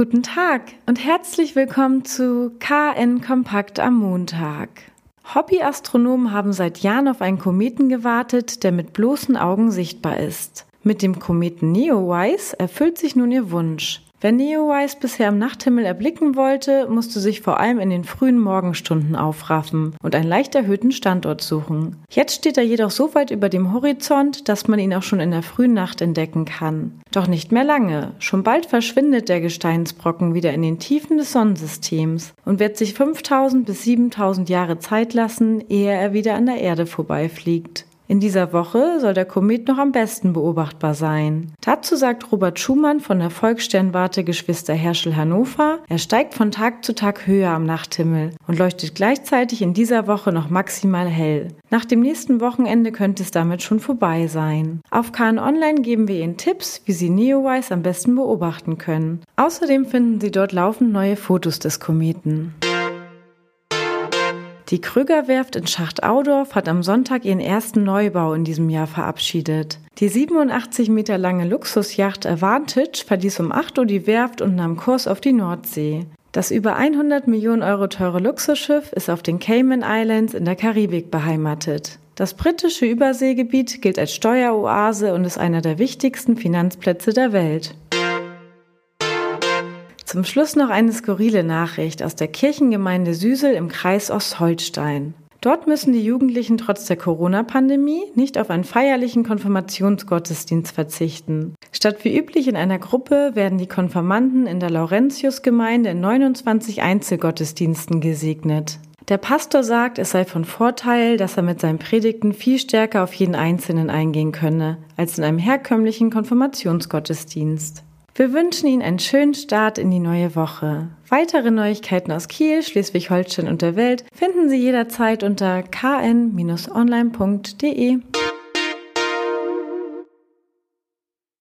Guten Tag und herzlich willkommen zu KN Kompakt am Montag. Hobbyastronomen haben seit Jahren auf einen Kometen gewartet, der mit bloßen Augen sichtbar ist. Mit dem Kometen Neowise erfüllt sich nun ihr Wunsch. Wer Neowise bisher am Nachthimmel erblicken wollte, musste sich vor allem in den frühen Morgenstunden aufraffen und einen leicht erhöhten Standort suchen. Jetzt steht er jedoch so weit über dem Horizont, dass man ihn auch schon in der frühen Nacht entdecken kann. Doch nicht mehr lange. Schon bald verschwindet der Gesteinsbrocken wieder in den Tiefen des Sonnensystems und wird sich 5000 bis 7000 Jahre Zeit lassen, ehe er wieder an der Erde vorbeifliegt. In dieser Woche soll der Komet noch am besten beobachtbar sein. Dazu sagt Robert Schumann von der Volkssternwarte Geschwister Herschel Hannover, er steigt von Tag zu Tag höher am Nachthimmel und leuchtet gleichzeitig in dieser Woche noch maximal hell. Nach dem nächsten Wochenende könnte es damit schon vorbei sein. Auf KN Online geben wir Ihnen Tipps, wie Sie Neowise am besten beobachten können. Außerdem finden Sie dort laufend neue Fotos des Kometen. Die Krüger-Werft in Schacht-Audorf hat am Sonntag ihren ersten Neubau in diesem Jahr verabschiedet. Die 87 Meter lange Luxusjacht Advantage verließ um 8 Uhr die Werft und nahm Kurs auf die Nordsee. Das über 100 Millionen Euro teure Luxusschiff ist auf den Cayman Islands in der Karibik beheimatet. Das britische Überseegebiet gilt als Steueroase und ist einer der wichtigsten Finanzplätze der Welt. Zum Schluss noch eine skurrile Nachricht aus der Kirchengemeinde Süsel im Kreis Ostholstein. Dort müssen die Jugendlichen trotz der Corona-Pandemie nicht auf einen feierlichen Konfirmationsgottesdienst verzichten. Statt wie üblich in einer Gruppe werden die Konfirmanden in der Laurentiusgemeinde in 29 Einzelgottesdiensten gesegnet. Der Pastor sagt, es sei von Vorteil, dass er mit seinen Predigten viel stärker auf jeden Einzelnen eingehen könne, als in einem herkömmlichen Konfirmationsgottesdienst. Wir wünschen Ihnen einen schönen Start in die neue Woche. Weitere Neuigkeiten aus Kiel, Schleswig-Holstein und der Welt finden Sie jederzeit unter kn-online.de.